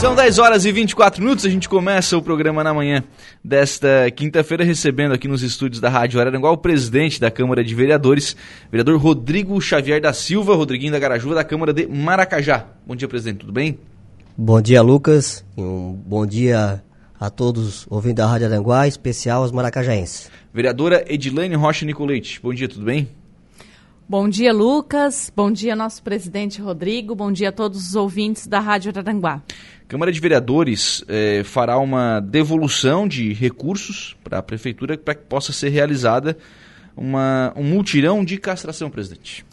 São 10 horas e 24 minutos, a gente começa o programa na manhã desta quinta-feira, recebendo aqui nos estúdios da Rádio Araranguá o presidente da Câmara de Vereadores, vereador Rodrigo Xavier da Silva, Rodriguinho da Garajuva, da Câmara de Maracajá. Bom dia, presidente, tudo bem? Bom dia, Lucas, um bom dia a todos ouvindo da Rádio Aranguá, especial aos maracajaenses. Vereadora Edilane Rocha Nicolete, bom dia, tudo bem? Bom dia, Lucas. Bom dia, nosso presidente Rodrigo. Bom dia a todos os ouvintes da Rádio Araranguá. Câmara de Vereadores eh, fará uma devolução de recursos para a Prefeitura para que possa ser realizada uma, um multirão de castração, presidente.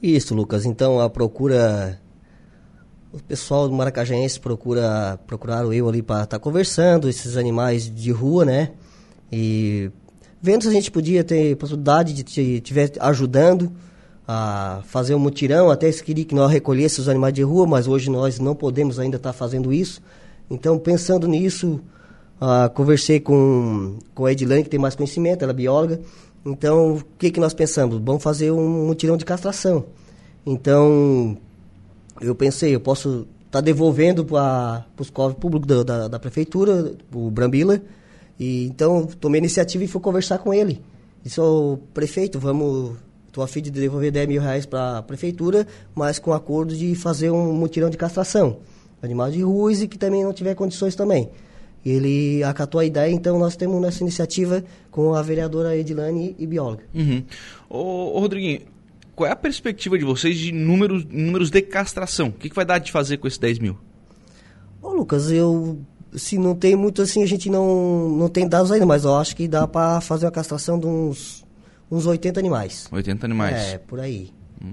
Isso, Lucas. Então, a procura... O pessoal do Maracajense procura, procuraram eu ali para estar tá conversando, esses animais de rua, né? E vendo se a gente podia ter possibilidade de estiver ajudando a fazer um mutirão, até se queria que nós recolhêssemos os animais de rua, mas hoje nós não podemos ainda estar fazendo isso. Então, pensando nisso, uh, conversei com, com a Edilane, que tem mais conhecimento, ela é bióloga. Então, o que, que nós pensamos? Vamos fazer um mutirão de castração. Então, eu pensei, eu posso estar tá devolvendo para os cofres públicos da, da, da prefeitura, o Brambila, e então tomei a iniciativa e fui conversar com ele. Disse, ô prefeito, vamos. Estou a fim de devolver 10 mil reais para a prefeitura, mas com acordo de fazer um mutirão de castração. Animais de rua e que também não tiver condições também. Ele acatou a ideia, então nós temos nessa iniciativa com a vereadora Edilane e bióloga. Uhum. Ô, ô, Rodriguinho, qual é a perspectiva de vocês de números, números de castração? O que, que vai dar de fazer com esses 10 mil? Ô, Lucas, eu se não tem muito assim, a gente não, não tem dados ainda, mas eu acho que dá para fazer uma castração de uns, uns 80 animais. 80 animais. É, por aí.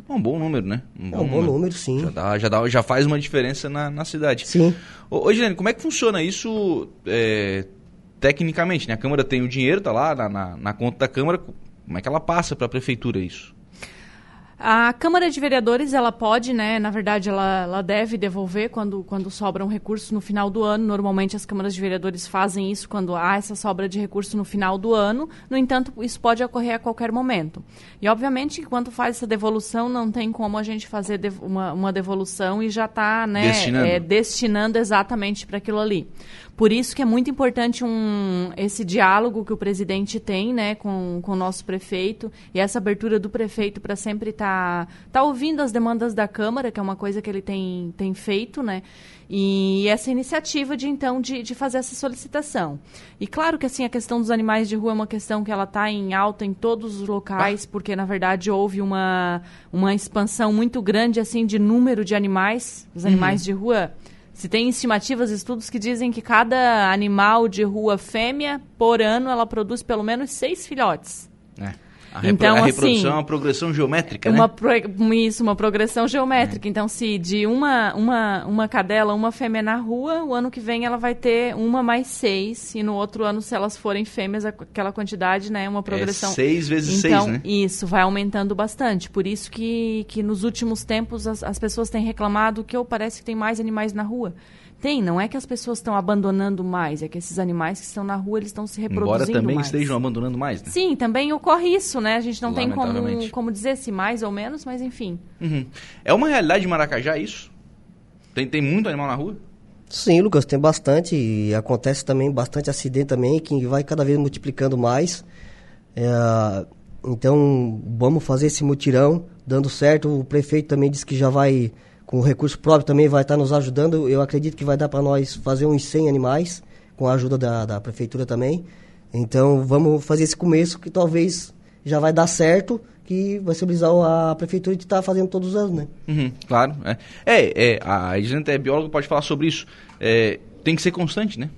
É um bom número, né? Um bom é um bom número, número sim. Já, dá, já, dá, já faz uma diferença na, na cidade. Sim. Ô, ô Gilene, como é que funciona isso é, tecnicamente? Né? A Câmara tem o dinheiro, tá lá na, na, na conta da Câmara. Como é que ela passa para a Prefeitura isso? A Câmara de Vereadores, ela pode, né, na verdade, ela, ela deve devolver quando, quando sobra um recurso no final do ano. Normalmente as câmaras de vereadores fazem isso quando há essa sobra de recurso no final do ano. No entanto, isso pode ocorrer a qualquer momento. E, obviamente, que quando faz essa devolução, não tem como a gente fazer uma, uma devolução e já está né, destinando. É, destinando exatamente para aquilo ali. Por isso que é muito importante um, esse diálogo que o presidente tem né, com, com o nosso prefeito e essa abertura do prefeito para sempre estar tá, tá ouvindo as demandas da Câmara, que é uma coisa que ele tem, tem feito, né? E essa iniciativa de então de, de fazer essa solicitação. E claro que assim a questão dos animais de rua é uma questão que ela está em alta em todos os locais, porque na verdade houve uma, uma expansão muito grande assim de número de animais, os animais uhum. de rua se tem estimativas, estudos que dizem que cada animal de rua fêmea, por ano, ela produz pelo menos seis filhotes. É. A, então, a reprodução assim, é uma progressão geométrica, uma né? Pro, isso, uma progressão geométrica. É. Então, se de uma, uma, uma cadela, uma fêmea na rua, o ano que vem ela vai ter uma mais seis. E no outro ano, se elas forem fêmeas, aquela quantidade, né? Uma progressão. É seis vezes então, seis, né? Isso, vai aumentando bastante. Por isso que, que nos últimos tempos as, as pessoas têm reclamado que eu parece que tem mais animais na rua. Tem, não é que as pessoas estão abandonando mais, é que esses animais que estão na rua, eles estão se reproduzindo Embora também mais. estejam abandonando mais, né? Sim, também ocorre isso, né? A gente não tem como, como dizer se mais ou menos, mas enfim. Uhum. É uma realidade de Maracajá isso? Tem, tem muito animal na rua? Sim, Lucas, tem bastante e acontece também bastante acidente também, que vai cada vez multiplicando mais. É, então, vamos fazer esse mutirão, dando certo. O prefeito também disse que já vai com recurso próprio também vai estar nos ajudando. Eu acredito que vai dar para nós fazer uns 100 animais, com a ajuda da, da prefeitura também. Então vamos fazer esse começo que talvez já vai dar certo, que vai ser a prefeitura de estar tá fazendo todos os anos, né? Uhum, claro. É, é, é a gente é bióloga, pode falar sobre isso. É, tem que ser constante, né?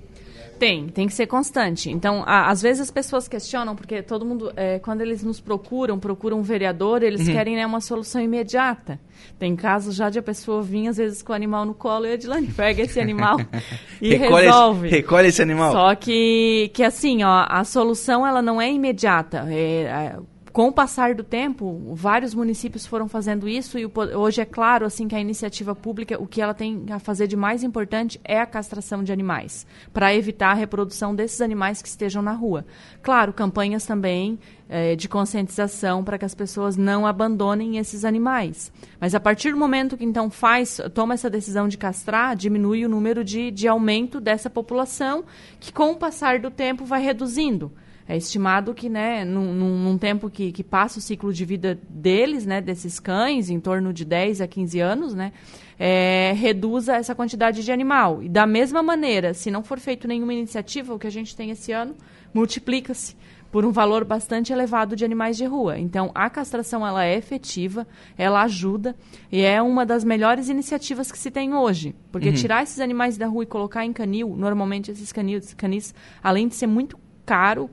Tem, tem que ser constante. Então, a, às vezes as pessoas questionam, porque todo mundo, é, quando eles nos procuram, procuram um vereador, eles uhum. querem né, uma solução imediata. Tem casos já de a pessoa vir, às vezes, com o animal no colo e a Edilane pega esse animal e recolhe resolve. Esse, recolhe esse animal. Só que, que assim, ó, a solução ela não é imediata. É, é, com o passar do tempo, vários municípios foram fazendo isso e o, hoje é claro assim que a iniciativa pública, o que ela tem a fazer de mais importante é a castração de animais, para evitar a reprodução desses animais que estejam na rua. Claro, campanhas também é, de conscientização para que as pessoas não abandonem esses animais. Mas a partir do momento que então faz, toma essa decisão de castrar, diminui o número de, de aumento dessa população, que com o passar do tempo vai reduzindo. É estimado que, né, num, num, tempo que, que passa o ciclo de vida deles, né, desses cães, em torno de 10 a 15 anos, né, é, reduza essa quantidade de animal. E da mesma maneira, se não for feito nenhuma iniciativa, o que a gente tem esse ano, multiplica-se por um valor bastante elevado de animais de rua. Então, a castração ela é efetiva, ela ajuda e é uma das melhores iniciativas que se tem hoje. Porque uhum. tirar esses animais da rua e colocar em canil, normalmente esses canis, canis além de ser muito caro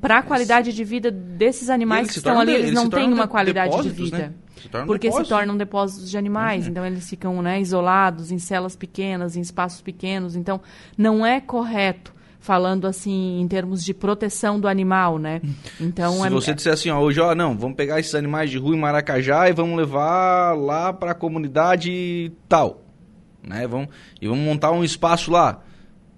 para a qualidade de vida desses animais que estão ali, eles, eles não têm uma qualidade de vida. Né? Se porque depósitos. se tornam depósitos de animais, uhum. então eles ficam né, isolados em celas pequenas, em espaços pequenos. Então, não é correto falando assim em termos de proteção do animal, né? Então se é... você disser assim, ó, hoje ó, não, vamos pegar esses animais de rua em Maracajá e vamos levar lá para a comunidade tal, né? Vamos e vamos montar um espaço lá.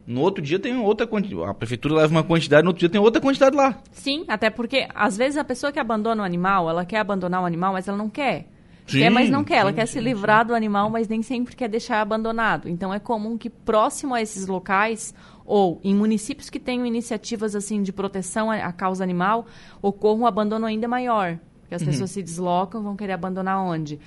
No outro dia tem outra quantidade. A prefeitura leva uma quantidade, no outro dia tem outra quantidade lá. Sim, até porque às vezes a pessoa que abandona o animal, ela quer abandonar o animal, mas ela não quer. Sim, quer, mas não quer. Ela sim, quer sim, se livrar do animal, mas nem sempre quer deixar abandonado. Então é comum que próximo a esses locais ou em municípios que tenham iniciativas assim de proteção à causa animal, ocorra um abandono ainda maior. Porque as uhum. pessoas se deslocam, vão querer abandonar onde?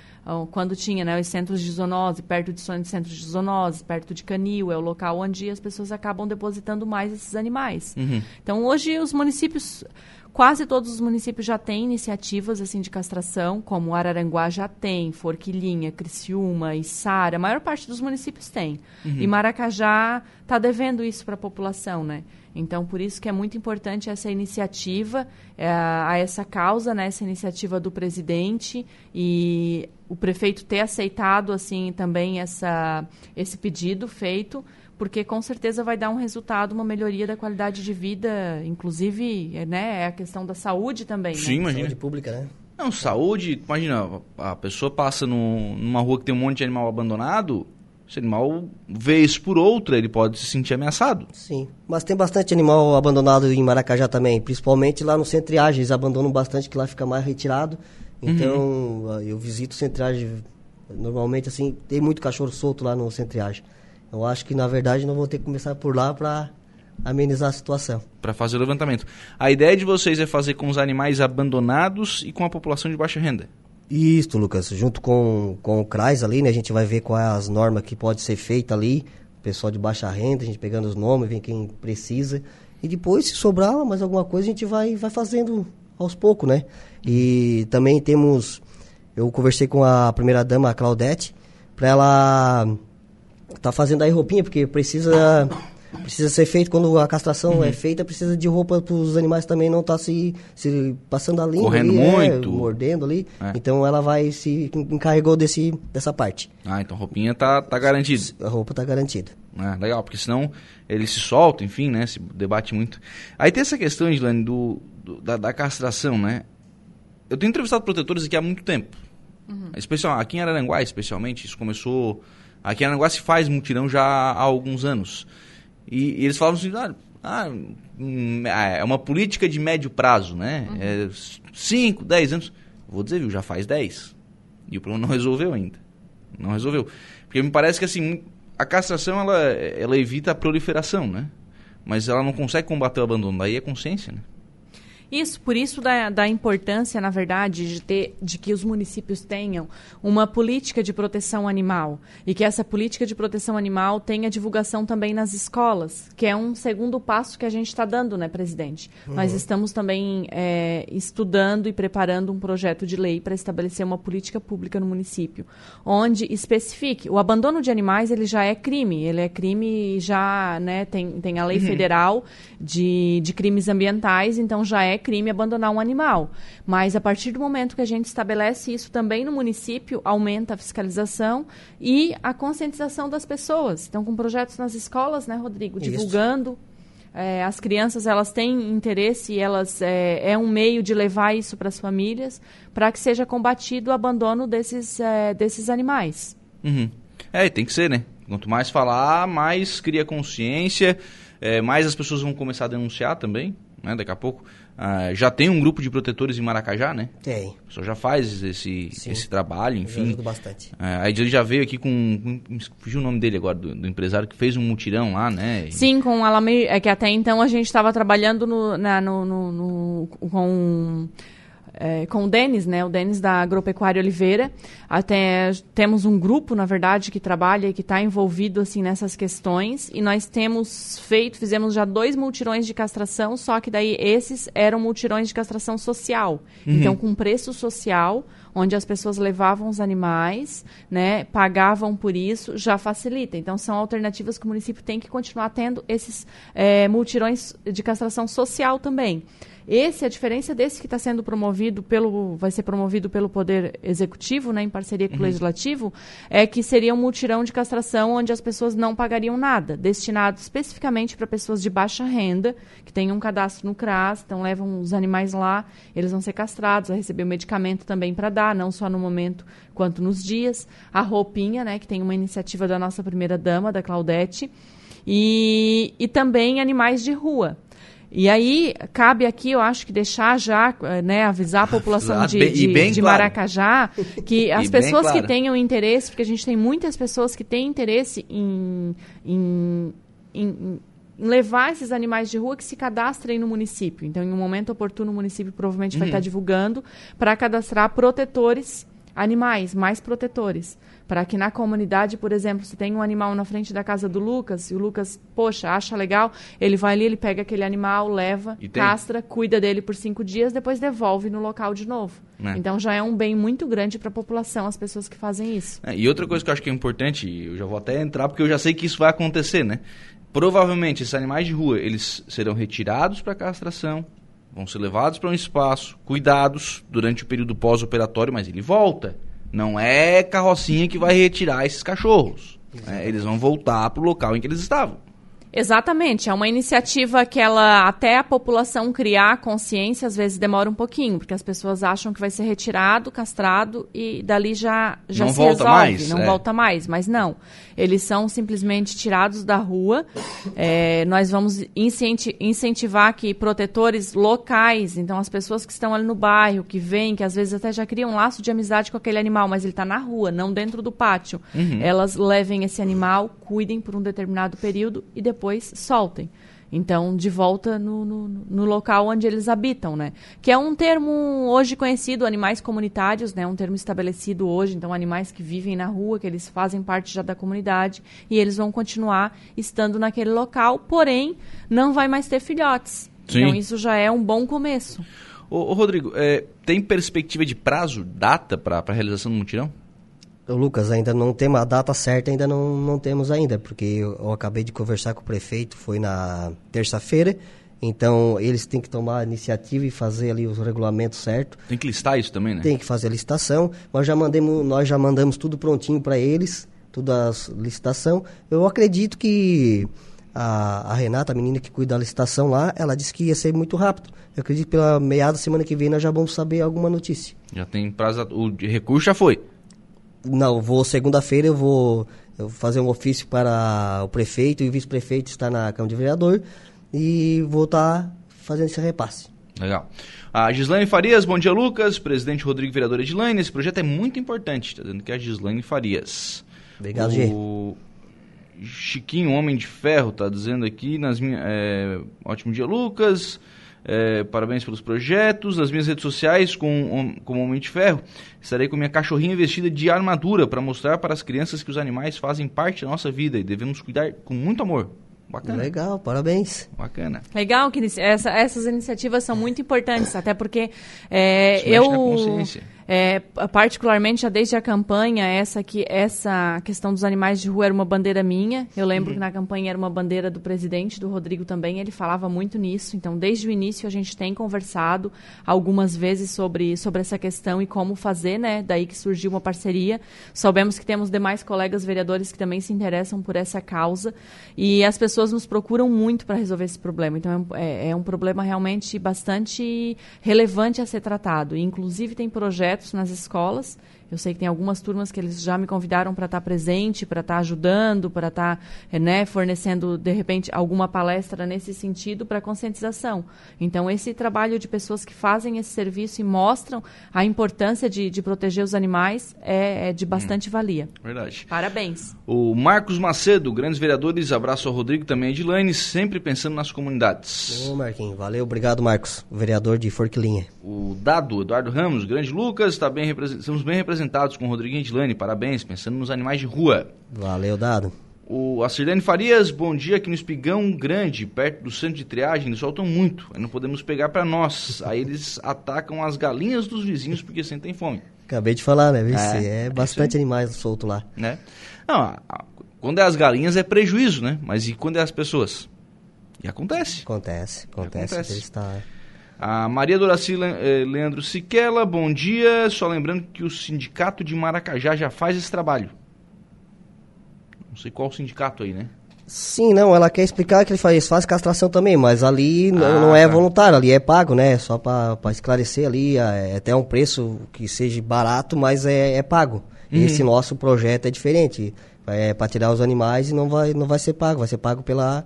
Quando tinha né, os centros de zoonose, perto de centros de zoonose, perto de canil, é o local onde as pessoas acabam depositando mais esses animais. Uhum. Então, hoje, os municípios Quase todos os municípios já têm iniciativas assim de castração, como Araranguá já tem, Forquilinha, Criciúma, Içara, a maior parte dos municípios tem. Uhum. E Maracajá está devendo isso para a população, né? Então, por isso que é muito importante essa iniciativa, é, a essa causa, né, essa iniciativa do presidente e o prefeito ter aceitado assim também essa, esse pedido feito porque com certeza vai dar um resultado, uma melhoria da qualidade de vida, inclusive, é, né, é a questão da saúde também, Sim, né? imagina. Saúde pública, né? Não, saúde, imagina, a pessoa passa no, numa rua que tem um monte de animal abandonado, esse animal, vez por outra, ele pode se sentir ameaçado. Sim, mas tem bastante animal abandonado em Maracajá também, principalmente lá no Centriagem, eles abandonam bastante, que lá fica mais retirado. Então, uhum. eu visito o Centriagem, normalmente, assim, tem muito cachorro solto lá no Centriagem. Eu acho que, na verdade, não vou ter que começar por lá para amenizar a situação. Para fazer o levantamento. A ideia de vocês é fazer com os animais abandonados e com a população de baixa renda? Isso, Lucas. Junto com, com o CRAS ali, né, a gente vai ver quais as normas que pode ser feita ali. O pessoal de baixa renda, a gente pegando os nomes, vem quem precisa. E depois, se sobrar mais alguma coisa, a gente vai, vai fazendo aos poucos, né? E também temos... Eu conversei com a primeira-dama, a Claudete, para ela tá fazendo aí roupinha, porque precisa precisa ser feito quando a castração uhum. é feita, precisa de roupa para os animais também não estar tá se, se passando a língua correndo ali, é, muito, é, mordendo ali. É. Então ela vai se encarregou desse dessa parte. Ah, então a roupinha tá tá garantida. A roupa tá garantida. É, legal, porque senão ele se solta, enfim, né, se debate muito. Aí tem essa questão, Islane, do, do da, da, castração, né? Eu tenho entrevistado protetores aqui há muito tempo. Uhum. Especial, aqui em Araranguá, especialmente, isso começou Aqui em Aranguá se faz mutirão já há alguns anos. E, e eles falavam assim, ah, ah, hum, é uma política de médio prazo, né? 5, uhum. 10 é anos. Vou dizer, viu, já faz 10. E o problema não resolveu ainda. Não resolveu. Porque me parece que assim, a castração ela, ela evita a proliferação, né? Mas ela não consegue combater o abandono. Daí é consciência, né? Isso, por isso da, da importância, na verdade, de, ter, de que os municípios tenham uma política de proteção animal e que essa política de proteção animal tenha divulgação também nas escolas, que é um segundo passo que a gente está dando, né, presidente? Uhum. Nós estamos também é, estudando e preparando um projeto de lei para estabelecer uma política pública no município, onde especifique o abandono de animais ele já é crime, ele é crime já, né, tem, tem a lei uhum. federal de, de crimes ambientais, então já é crime abandonar um animal. Mas a partir do momento que a gente estabelece isso também no município, aumenta a fiscalização e a conscientização das pessoas. Então, com projetos nas escolas, né, Rodrigo? Divulgando. é, as crianças elas têm interesse e elas é, é um meio de levar isso para as famílias para que seja combatido o abandono desses, é, desses animais. Uhum. É, tem que ser, né? Quanto mais falar, mais cria consciência, é, mais as pessoas vão começar a denunciar também, né? Daqui a pouco. Ah, já tem um grupo de protetores em Maracajá, né? Tem. A pessoa já faz esse, esse trabalho, enfim. Ajuda bastante. É, aí ele já veio aqui com. fugiu o nome dele agora, do, do, empresário que fez um mutirão lá, né? Sim, com o Alamir. É que até então a gente estava trabalhando no, na, no, no, no, com é, com o Denis, né, o Denis da Agropecuária Oliveira. Até temos um grupo, na verdade, que trabalha e que está envolvido assim nessas questões. E nós temos feito, fizemos já dois multirões de castração, só que daí esses eram multirões de castração social. Uhum. Então, com preço social, onde as pessoas levavam os animais, né, pagavam por isso, já facilita. Então, são alternativas que o município tem que continuar tendo esses é, multirões de castração social também. Esse, a diferença desse que está sendo promovido pelo, vai ser promovido pelo Poder Executivo, né, em parceria com uhum. o Legislativo, é que seria um mutirão de castração onde as pessoas não pagariam nada, destinado especificamente para pessoas de baixa renda, que têm um cadastro no CRAS, então levam os animais lá, eles vão ser castrados, vai receber o medicamento também para dar, não só no momento quanto nos dias. A roupinha, né, que tem uma iniciativa da nossa primeira dama, da Claudete, e, e também animais de rua. E aí, cabe aqui, eu acho que deixar já, né, avisar a população de, de, de Maracajá que as pessoas claro. que tenham interesse, porque a gente tem muitas pessoas que têm interesse em, em, em, em levar esses animais de rua que se cadastrem no município. Então, em um momento oportuno, o município provavelmente uhum. vai estar divulgando para cadastrar protetores animais, mais protetores para que na comunidade, por exemplo, se tem um animal na frente da casa do Lucas e o Lucas, poxa, acha legal, ele vai ali, ele pega aquele animal, leva, castra, cuida dele por cinco dias, depois devolve no local de novo. É. Então já é um bem muito grande para a população, as pessoas que fazem isso. É, e outra coisa que eu acho que é importante, eu já vou até entrar porque eu já sei que isso vai acontecer, né? Provavelmente esses animais de rua, eles serão retirados para castração, vão ser levados para um espaço, cuidados durante o período pós-operatório, mas ele volta. Não é carrocinha que vai retirar esses cachorros. É, eles vão voltar para o local em que eles estavam. Exatamente, é uma iniciativa que ela até a população criar consciência às vezes demora um pouquinho, porque as pessoas acham que vai ser retirado, castrado e dali já já não se volta resolve, mais, não é. volta mais, mas não. Eles são simplesmente tirados da rua. É, nós vamos incentivar que protetores locais, então as pessoas que estão ali no bairro, que vêm, que às vezes até já criam um laço de amizade com aquele animal, mas ele está na rua, não dentro do pátio, uhum. elas levem esse animal, cuidem por um determinado período e depois depois soltem. Então, de volta no, no, no, local onde eles habitam, né? Que é um termo hoje conhecido, animais comunitários, né? Um termo estabelecido hoje. Então, animais que vivem na rua, que eles fazem parte já da comunidade e eles vão continuar estando naquele local, porém, não vai mais ter filhotes. Sim. Então, isso já é um bom começo. Ô, ô Rodrigo, é, tem perspectiva de prazo, data para a realização do mutirão? Lucas, ainda não temos a data certa, ainda não, não temos ainda, porque eu, eu acabei de conversar com o prefeito, foi na terça-feira, então eles têm que tomar a iniciativa e fazer ali os regulamentos certos. Tem que listar isso também, né? Tem que fazer a licitação. Nós já mandamos, nós já mandamos tudo prontinho para eles, toda a licitação. Eu acredito que a, a, Renata, a menina que cuida da licitação lá, ela disse que ia ser muito rápido. Eu acredito que pela meada da semana que vem nós já vamos saber alguma notícia. Já tem prazo, o recurso já foi. Não, vou segunda-feira eu vou, fazer um ofício para o prefeito e o vice-prefeito está na Câmara de Vereador e vou estar tá fazendo esse repasse. Legal. A Gislaine Farias, bom dia Lucas, presidente Rodrigo Vereador Edilaine, esse projeto é muito importante, está dizendo que é a Gislaine Farias. Obrigado, o... Chiquinho, Homem de Ferro, está dizendo aqui, nas minhas, é... ótimo dia Lucas, é, parabéns pelos projetos. Nas minhas redes sociais, com, com Homem de Ferro, estarei com minha cachorrinha vestida de armadura para mostrar para as crianças que os animais fazem parte da nossa vida e devemos cuidar com muito amor. Bacana. Legal, parabéns. Bacana. Legal que essa, essas iniciativas são muito importantes, até porque é, eu É, particularmente, já desde a campanha, essa, que, essa questão dos animais de rua era uma bandeira minha. Eu lembro uhum. que na campanha era uma bandeira do presidente, do Rodrigo também, ele falava muito nisso. Então, desde o início, a gente tem conversado algumas vezes sobre, sobre essa questão e como fazer, né? Daí que surgiu uma parceria. Soubemos que temos demais colegas vereadores que também se interessam por essa causa e as pessoas nos procuram muito para resolver esse problema. Então, é, é um problema realmente bastante relevante a ser tratado. E, inclusive, tem projetos nas escolas eu sei que tem algumas turmas que eles já me convidaram para estar tá presente, para estar tá ajudando, para estar tá, eh, né, fornecendo, de repente, alguma palestra nesse sentido para conscientização. Então, esse trabalho de pessoas que fazem esse serviço e mostram a importância de, de proteger os animais é, é de bastante hum, valia. Verdade. Parabéns. O Marcos Macedo, grandes vereadores, abraço ao Rodrigo, também a Edilane, sempre pensando nas comunidades. Ô, Marquinhos, valeu, obrigado, Marcos, vereador de Forquilinha. O Dado, Eduardo Ramos, grande Lucas, tá bem, estamos bem representados representados com o Rodrigo Edilane, parabéns, pensando nos animais de rua. Valeu, Dado. O Acirlene Farias, bom dia aqui no Espigão Grande, perto do centro de triagem, eles soltam muito, aí não podemos pegar para nós. Aí eles atacam as galinhas dos vizinhos porque sentem fome. Acabei de falar, né, Vici? É, é bastante é animais solto lá. Né? Não, quando é as galinhas é prejuízo, né? Mas e quando é as pessoas? E acontece. Acontece, acontece. acontece. Está... A Maria Doraci eh, Leandro Siquela, bom dia. Só lembrando que o sindicato de Maracajá já faz esse trabalho. Não sei qual sindicato aí, né? Sim, não, ela quer explicar que ele faz, faz castração também, mas ali ah, não, não, é tá. voluntário, ali é pago, né? Só para esclarecer ali, é até um preço que seja barato, mas é, é pago. Uhum. Esse nosso projeto é diferente. É para tirar os animais e não vai, não vai ser pago, vai ser pago pela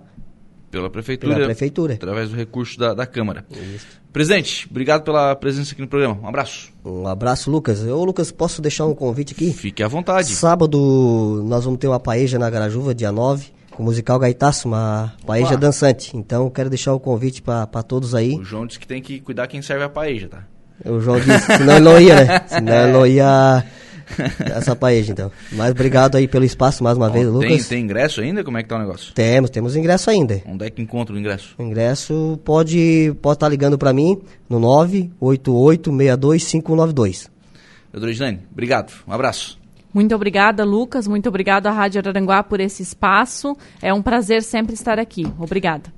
pela prefeitura. Pela prefeitura. Através do recurso da, da Câmara. Isso. Presidente, obrigado pela presença aqui no programa. Um abraço. Um abraço, Lucas. Ô, Lucas, posso deixar um convite aqui? Fique à vontade. Sábado nós vamos ter uma paeja na Garajuva, dia 9, com o musical Gaitaço, uma paeja Opa. dançante. Então, quero deixar o convite para todos aí. O João disse que tem que cuidar quem serve a paeja, tá? O João disse, senão ele não ia, né? Senão ele não ia essa paeja, então. Mas obrigado aí pelo espaço mais uma vez, Lucas. Tem, tem ingresso ainda? Como é que tá o negócio? Temos, temos ingresso ainda. Onde é que encontra o ingresso? O ingresso pode pode estar tá ligando para mim no 988625192. Doutor Islane, obrigado. Um abraço. Muito obrigada, Lucas. Muito obrigada à Rádio Araranguá por esse espaço. É um prazer sempre estar aqui. Obrigada.